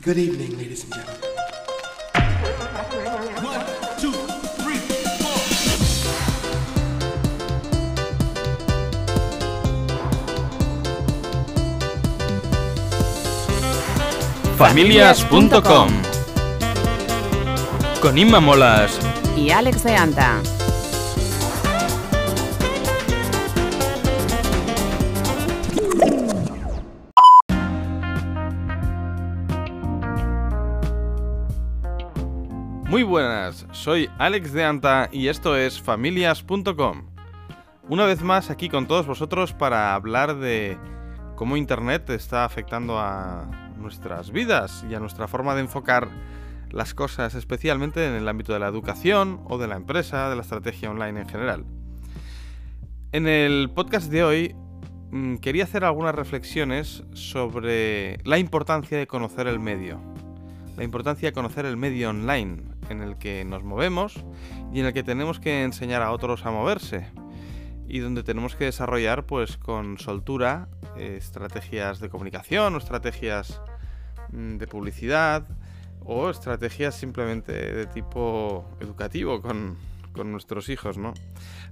Good evening, ladies and gentlemen. One, two, three, four. Familias.com Con Inma Molas y Alex de Anta. Muy buenas, soy Alex de Anta y esto es Familias.com. Una vez más aquí con todos vosotros para hablar de cómo Internet está afectando a nuestras vidas y a nuestra forma de enfocar las cosas, especialmente en el ámbito de la educación o de la empresa, de la estrategia online en general. En el podcast de hoy mm, quería hacer algunas reflexiones sobre la importancia de conocer el medio. La importancia de conocer el medio online en el que nos movemos y en el que tenemos que enseñar a otros a moverse. Y donde tenemos que desarrollar pues con soltura eh, estrategias de comunicación o estrategias mm, de publicidad o estrategias simplemente de tipo educativo con, con nuestros hijos, ¿no?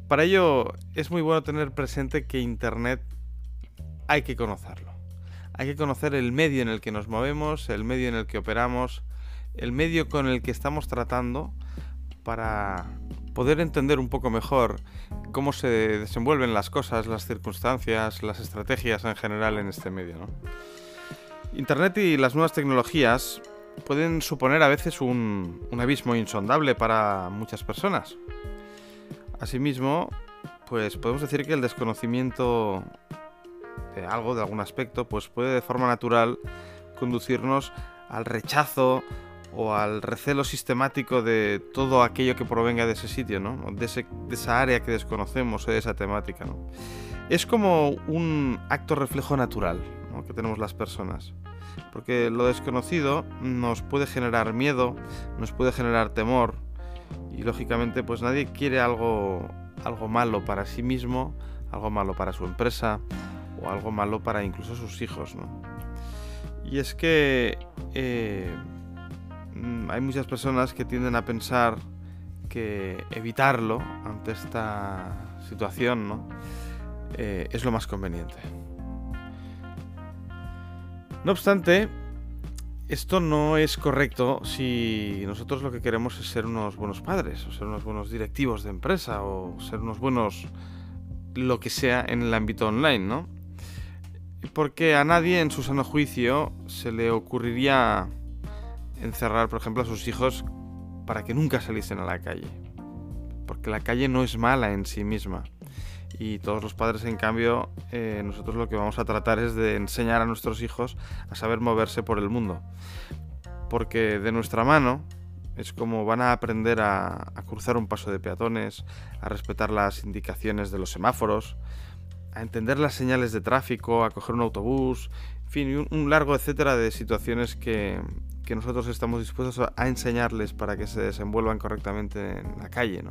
Para ello es muy bueno tener presente que Internet hay que conocerlo. Hay que conocer el medio en el que nos movemos, el medio en el que operamos, el medio con el que estamos tratando para poder entender un poco mejor cómo se desenvuelven las cosas, las circunstancias, las estrategias en general en este medio. Internet y las nuevas tecnologías pueden suponer a veces un, un abismo insondable para muchas personas. Asimismo, pues podemos decir que el desconocimiento de algo, de algún aspecto, pues puede de forma natural conducirnos al rechazo o al recelo sistemático de todo aquello que provenga de ese sitio, ¿no? De, esa área que desconocemos o de esa temática, ¿no? Es como un acto reflejo natural que tenemos las personas. Porque lo desconocido nos puede generar miedo, nos puede generar temor y lógicamente pues nadie quiere algo, algo malo para sí mismo, algo malo para su empresa o algo malo para incluso sus hijos, ¿no? Y es que eh, hay muchas personas que tienden a pensar que evitarlo ante esta situación ¿no? Eh, es lo más conveniente. No obstante, esto no es correcto si nosotros lo que queremos es ser unos buenos padres, o ser unos buenos directivos de empresa, o ser unos buenos lo que sea en el ámbito online, ¿no? Porque a nadie en su sano juicio se le ocurriría encerrar, por ejemplo, a sus hijos para que nunca saliesen a la calle. Porque la calle no es mala en sí misma. Y todos los padres, en cambio, eh, nosotros lo que vamos a tratar es de enseñar a nuestros hijos a saber moverse por el mundo. Porque de nuestra mano es como van a aprender a, a cruzar un paso de peatones, a respetar las indicaciones de los semáforos, a entender las señales de tráfico, a coger un autobús, en fin, un largo etcétera de situaciones que, que nosotros estamos dispuestos a, enseñarles para que se desenvuelvan correctamente en la calle, ¿no?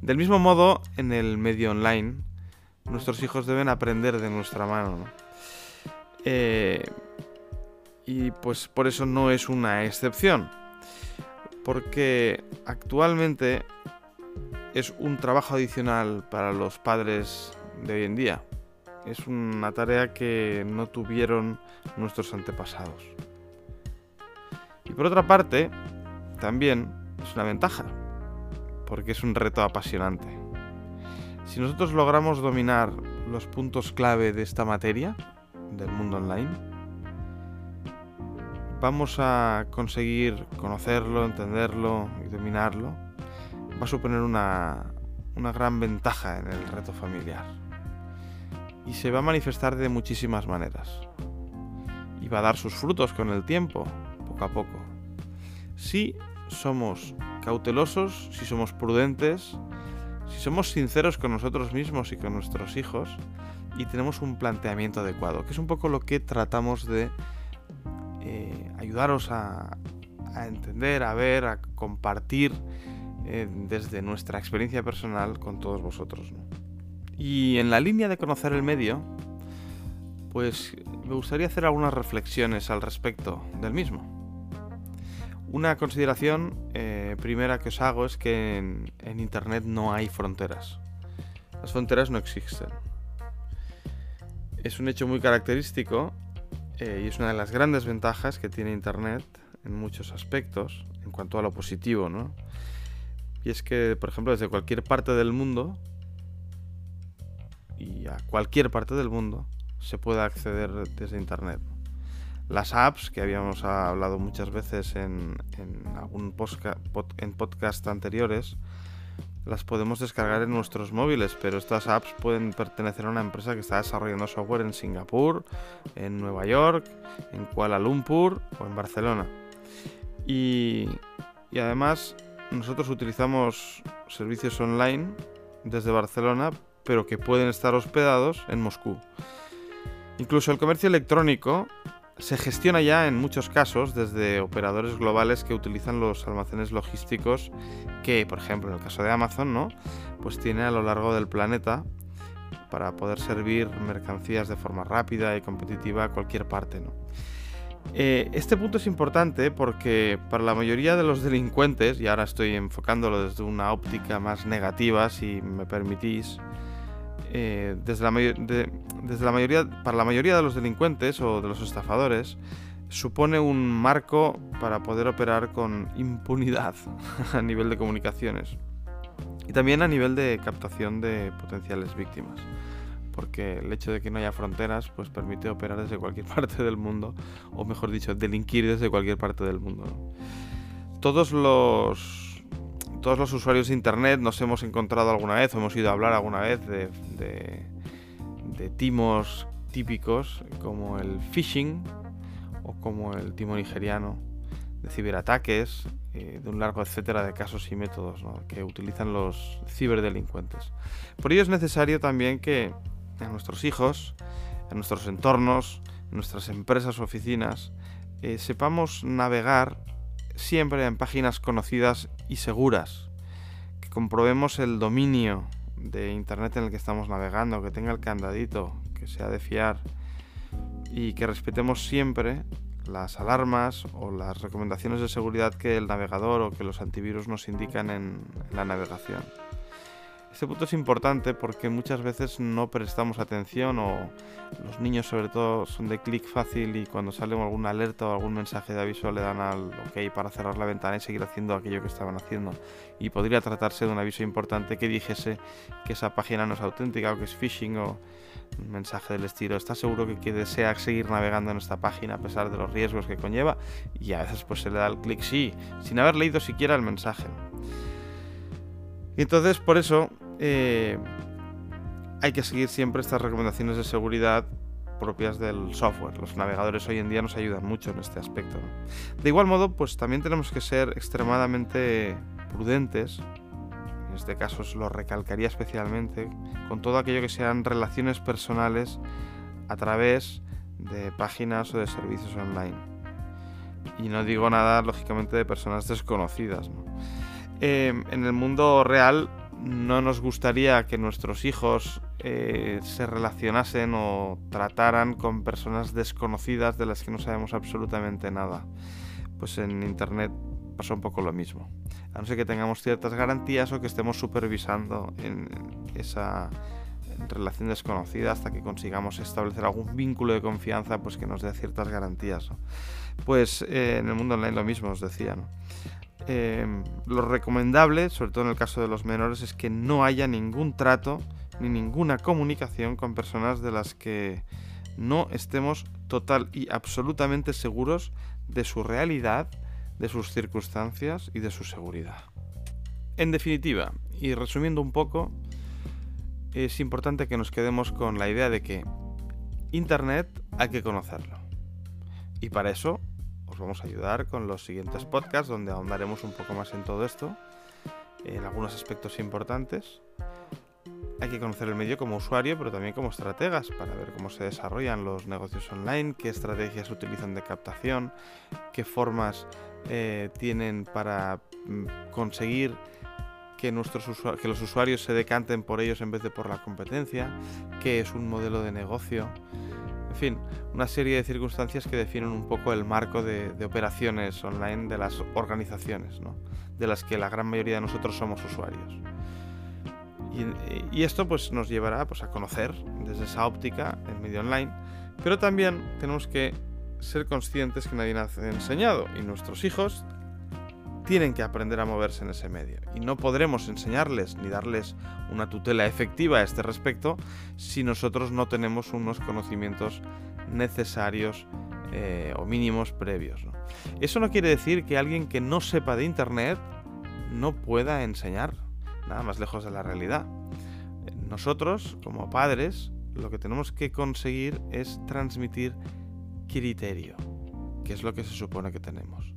Del mismo modo, en el medio online, nuestros hijos deben aprender de nuestra mano, ¿no? Eh, y pues por eso no es una excepción. Porque actualmente es un trabajo adicional para los padres de hoy en día. Es una tarea que no tuvieron nuestros antepasados. Por otra parte, también es una ventaja, porque es un reto apasionante. Si nosotros logramos dominar los puntos clave de esta materia, del mundo online, vamos a conseguir conocerlo, entenderlo y dominarlo. Va a suponer una, una gran ventaja en el reto familiar. Y se va a manifestar de muchísimas maneras. Y va a dar sus frutos con el tiempo, poco a poco. Si somos cautelosos, si somos prudentes, si somos sinceros con nosotros mismos y con nuestros hijos y tenemos un planteamiento adecuado, que es un poco lo que tratamos de eh, ayudaros a, entender, a ver, a compartir eh, desde nuestra experiencia personal con todos vosotros. Y en la línea de conocer el medio, pues me gustaría hacer algunas reflexiones al respecto del mismo. Una consideración eh, primera que os hago es que en, Internet no hay fronteras. Las fronteras no existen. Es un hecho muy característico eh, y es una de las grandes ventajas que tiene Internet en muchos aspectos en cuanto a lo positivo, ¿no? Y es que, por ejemplo, desde cualquier parte del mundo y a cualquier parte del mundo se puede acceder desde Internet. Las apps, que habíamos hablado muchas veces en, en algún podcast anteriores, las podemos descargar en nuestros móviles, pero estas apps pueden pertenecer a una empresa que está desarrollando software en Singapur, en Nueva York, en Kuala Lumpur o en Barcelona. Y, y además nosotros utilizamos servicios online desde Barcelona, pero que pueden estar hospedados en Moscú. Incluso el comercio electrónico se gestiona ya en muchos casos desde operadores globales que utilizan los almacenes logísticos que, por ejemplo, en el caso de Amazon, ¿no? Pues tiene a lo largo del planeta para poder servir mercancías de forma rápida y competitiva a cualquier parte, ¿no? Eh, este punto es importante porque para la mayoría de los delincuentes, y ahora estoy enfocándolo desde una óptica más negativa, si me permitís, eh, desde, la desde la mayoría, para la mayoría de los delincuentes o de los estafadores, supone un marco para poder operar con impunidad a nivel de comunicaciones y también a nivel de captación de potenciales víctimas. Porque el hecho de que no haya fronteras pues permite operar desde cualquier parte del mundo, o mejor dicho, delinquir desde cualquier parte del mundo. Todos los todos los usuarios de internet nos hemos encontrado alguna vez o hemos ido a hablar alguna vez de, de, timos típicos como el phishing o como el timo nigeriano, de ciberataques, eh, de un largo etcétera de casos y métodos que utilizan los ciberdelincuentes. Por ello es necesario también que en nuestros hijos, en nuestros entornos, en nuestras empresas o oficinas, eh, sepamos navegar siempre en páginas conocidas y seguras, que comprobemos el dominio de Internet en el que estamos navegando, que tenga el candadito, que sea de fiar y que respetemos siempre las alarmas o las recomendaciones de seguridad que el navegador o que los antivirus nos indican en, la navegación. Este punto es importante porque muchas veces no prestamos atención o los niños sobre todo son de clic fácil y cuando sale alguna alerta o algún mensaje de aviso le dan al ok para cerrar la ventana y seguir haciendo aquello que estaban haciendo. Y podría tratarse de un aviso importante que dijese que esa página no es auténtica o que es phishing o un mensaje del estilo ¿Estás seguro que, que desea seguir navegando en esta página a pesar de los riesgos que conlleva? Y a veces pues se le da el clic sí, sin haber leído siquiera el mensaje. Y entonces por eso eh, hay que seguir siempre estas recomendaciones de seguridad propias del software. Los navegadores hoy en día nos ayudan mucho en este aspecto. De igual modo, pues también tenemos que ser extremadamente prudentes. En este caso os lo recalcaría especialmente con todo aquello que sean relaciones personales a través de páginas o de servicios online. Y no digo nada, lógicamente, de personas desconocidas. ¿no? Eh, en el mundo real no nos gustaría que nuestros hijos eh, se relacionasen o trataran con personas desconocidas de las que no sabemos absolutamente nada. Pues en Internet pasa un poco lo mismo. A no ser que tengamos ciertas garantías o que estemos supervisando esa relación desconocida hasta que consigamos establecer algún vínculo de confianza pues que nos dé ciertas garantías. Pues eh, en el mundo online lo mismo os decía. Eh, lo recomendable, sobre todo en el caso de los menores, es que no haya ningún trato ni ninguna comunicación con personas de las que no estemos total y absolutamente seguros de su realidad, de sus circunstancias y de su seguridad. En definitiva, y resumiendo un poco, es importante que nos quedemos con la idea de que Internet hay que conocerlo. Y para eso os vamos a ayudar con los siguientes podcasts donde ahondaremos un poco más en todo esto, en algunos aspectos importantes. Hay que conocer el medio como usuario, pero también como estrategas para ver cómo se desarrollan los negocios online, qué estrategias utilizan de captación, qué formas eh, tienen para mm, conseguir que, nuestros que los usuarios se decanten por ellos en vez de por la competencia, qué es un modelo de negocio. En fin, una serie de circunstancias que definen un poco el marco de, operaciones online de las organizaciones, de las que la gran mayoría de nosotros somos usuarios. Y, esto pues, nos llevará pues, a conocer desde esa óptica el medio online, pero también tenemos que ser conscientes que nadie nos ha enseñado y nuestros hijos tienen que aprender a moverse en ese medio. Y no podremos enseñarles ni darles una tutela efectiva a este respecto si nosotros no tenemos unos conocimientos necesarios eh, o mínimos previos. Eso no quiere decir que alguien que no sepa de Internet no pueda enseñar, nada más lejos de la realidad. Nosotros, como padres, lo que tenemos que conseguir es transmitir criterio, que es lo que se supone que tenemos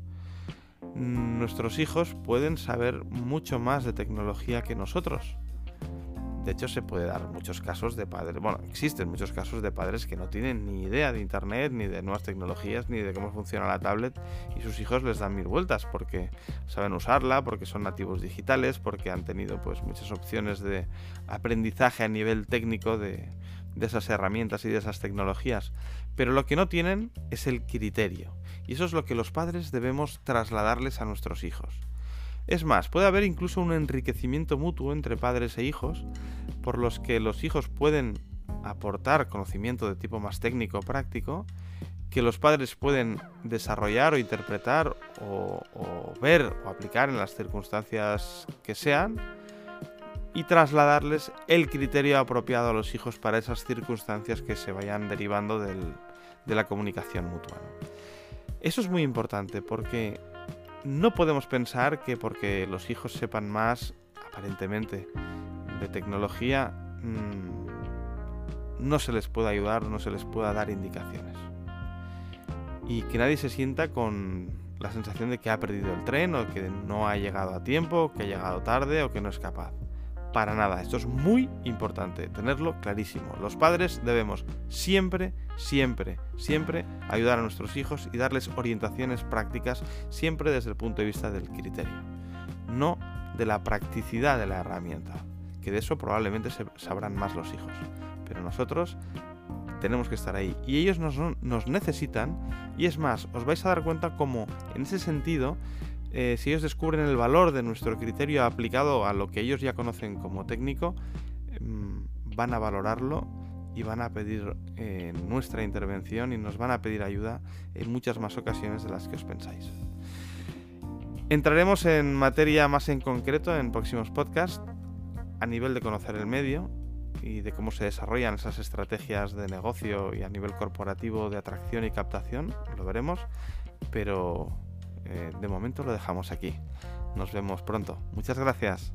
nuestros hijos pueden saber mucho más de tecnología que nosotros. De hecho, se puede dar muchos casos de padres, bueno, existen muchos casos de padres que no tienen ni idea de Internet, ni de nuevas tecnologías, ni de cómo funciona la tablet, y sus hijos les dan mil vueltas porque saben usarla, porque son nativos digitales, porque han tenido pues muchas opciones de aprendizaje a nivel técnico de, de esas herramientas y de esas tecnologías. Pero lo que no tienen es el criterio. Y eso es lo que los padres debemos trasladarles a nuestros hijos. Es más, puede haber incluso un enriquecimiento mutuo entre padres e hijos, por los que los hijos pueden aportar conocimiento de tipo más técnico o práctico, que los padres pueden desarrollar o interpretar o, ver o aplicar en las circunstancias que sean y trasladarles el criterio apropiado a los hijos para esas circunstancias que se vayan derivando de la comunicación mutua. Eso es muy importante porque no podemos pensar que porque los hijos sepan más, aparentemente, de tecnología, mm, no se les pueda ayudar, no se les pueda dar indicaciones. Y que nadie se sienta con la sensación de que ha perdido el tren o que no ha llegado a tiempo, que ha llegado tarde o que no es capaz para nada. Esto es muy importante, tenerlo clarísimo. Los padres debemos siempre, siempre, siempre ayudar a nuestros hijos y darles orientaciones prácticas siempre desde el punto de vista del criterio, no de la practicidad de la herramienta, que de eso probablemente se sabrán más los hijos. Pero nosotros tenemos que estar ahí y ellos nos, necesitan y es más, os vais a dar cuenta como en ese sentido eh, si ellos descubren el valor de nuestro criterio aplicado a lo que ellos ya conocen como técnico, mm, van a valorarlo y van a pedir eh, nuestra intervención y nos van a pedir ayuda en muchas más ocasiones de las que os pensáis. Entraremos en materia más en concreto en próximos podcasts a nivel de conocer el medio y de cómo se desarrollan esas estrategias de negocio y a nivel corporativo de atracción y captación, lo veremos, pero eh, de momento lo dejamos aquí. Nos vemos pronto. Muchas gracias.